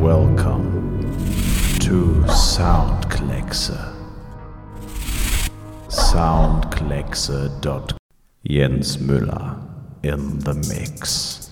Welcome to Soundkleckse. Soundkleckse.com. Jens Müller in the mix.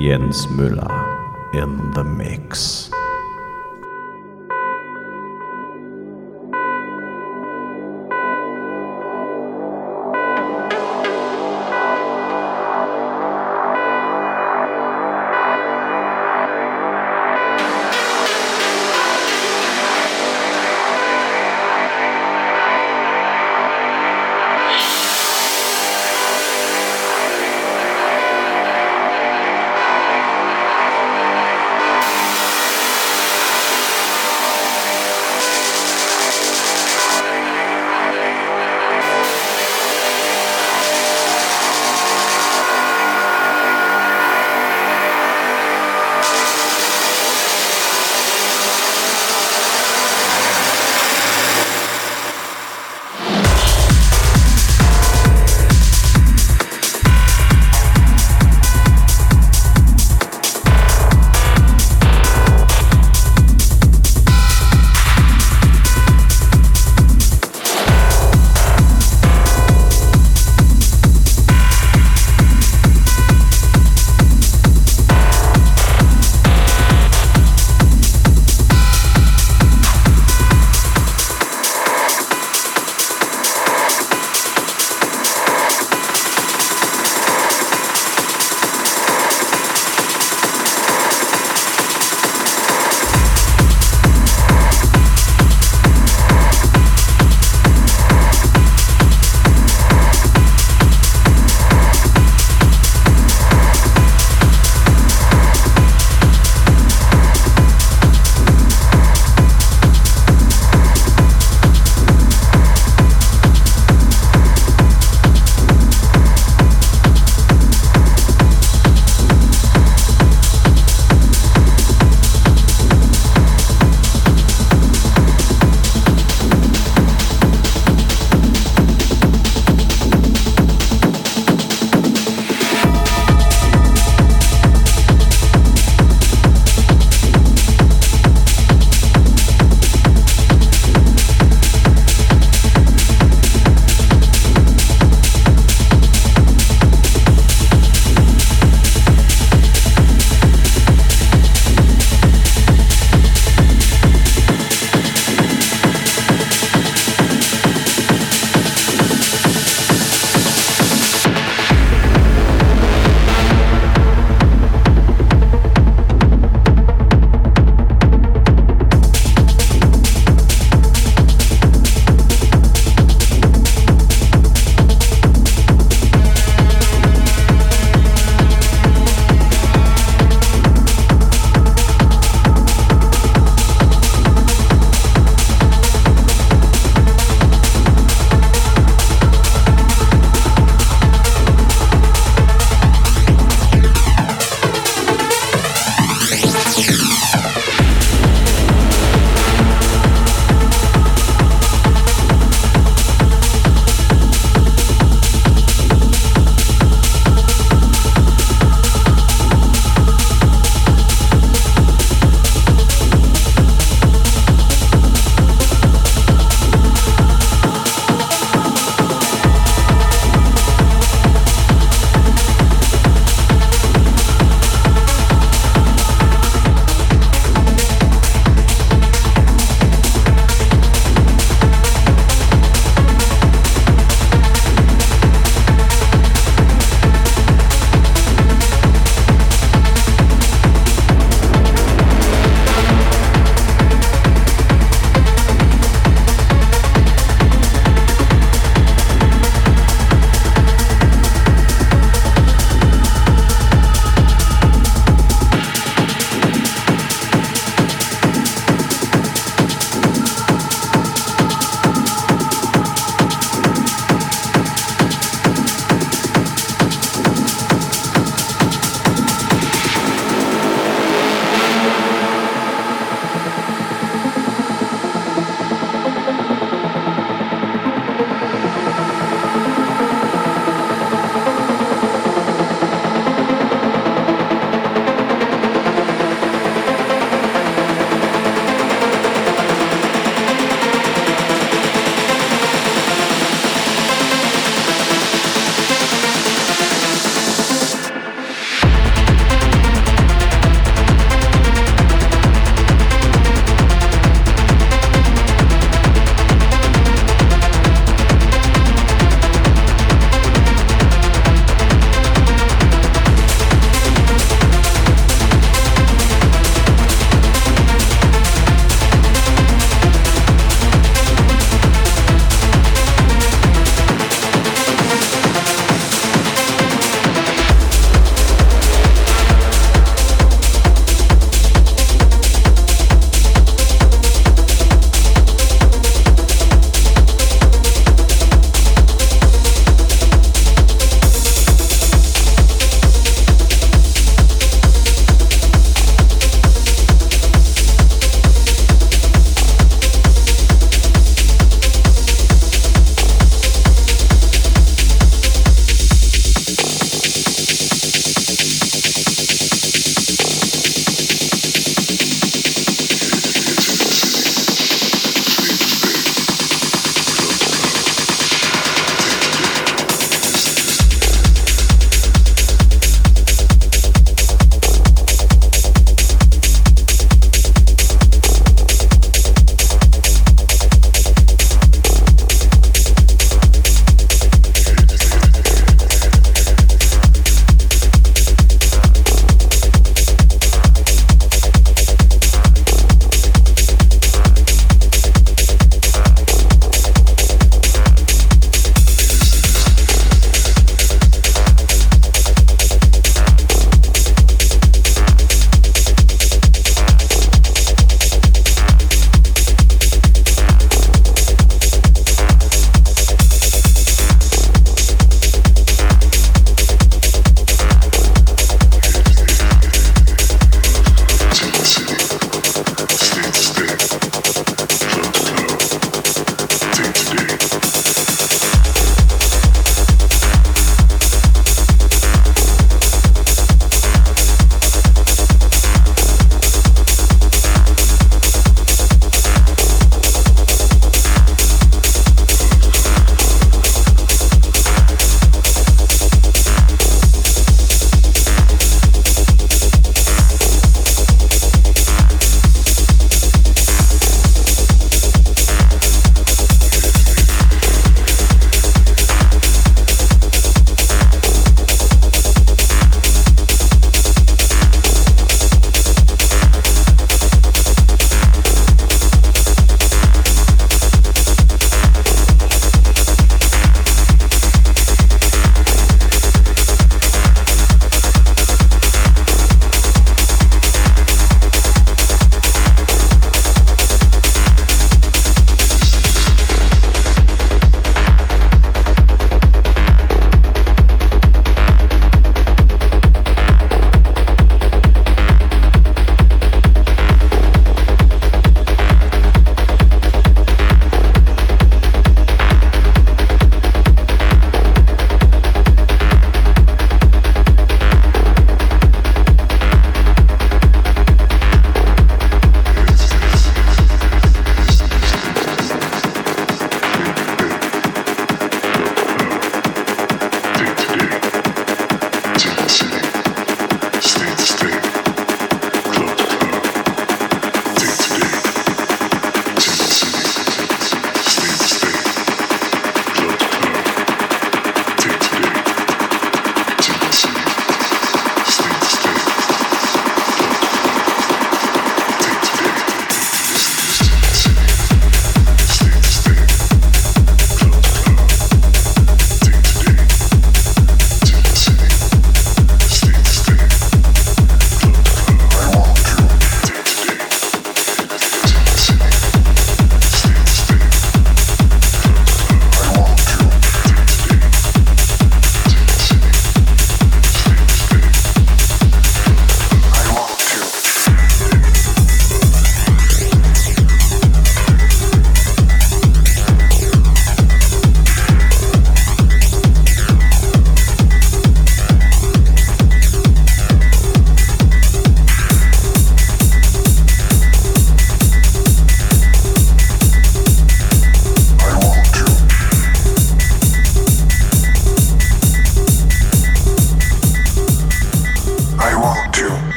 Jens Müller in the mix.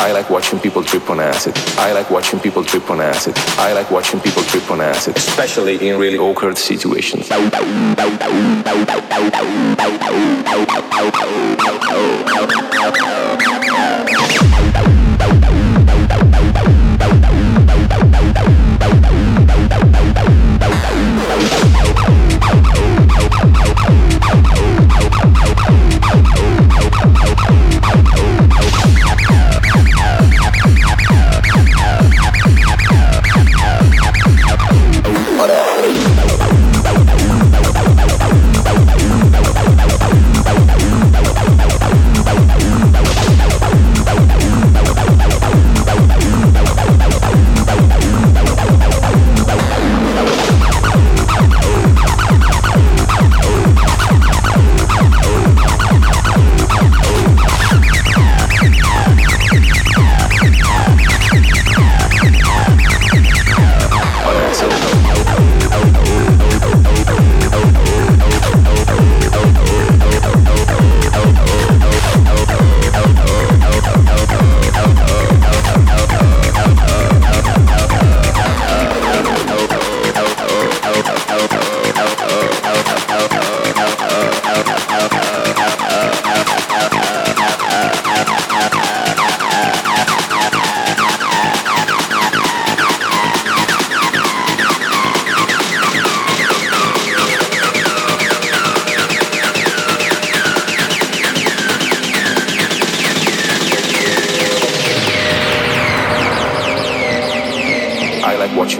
I like watching people trip on acid. I like watching people trip on acid. I like watching people trip on acid, especially in really awkward situations.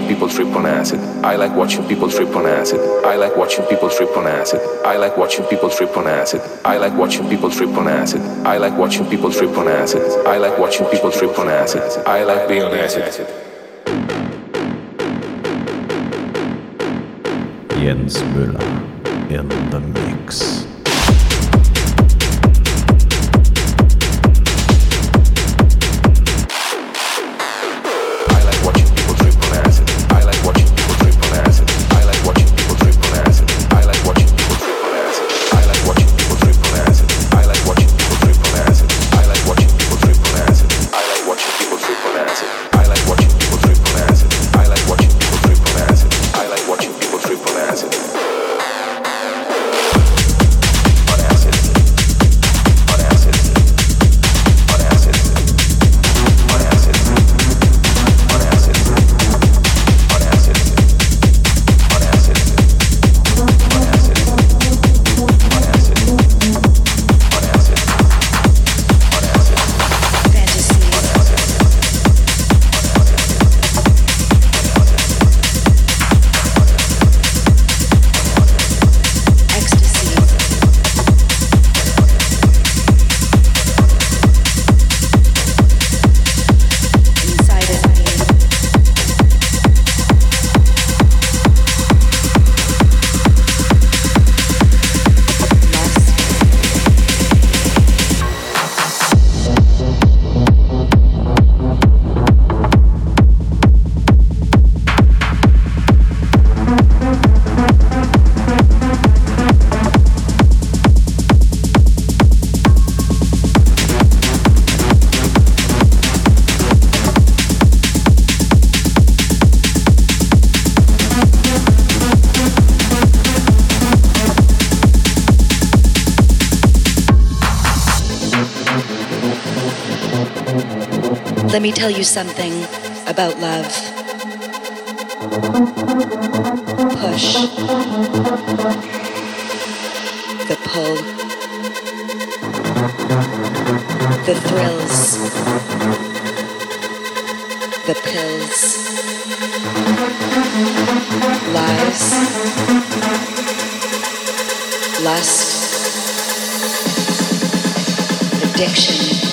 People trip on acid. I like watching people trip on acid. I like watching people trip on acid. I like watching people trip on acid. I like watching people trip on acid. I like watching people trip on acid. I like watching people trip on acid. I like being on acid. Jens Müller in the mix. Let me tell you something about love. Push. The pull. The thrills. The pills. Lies. Lust. Addiction.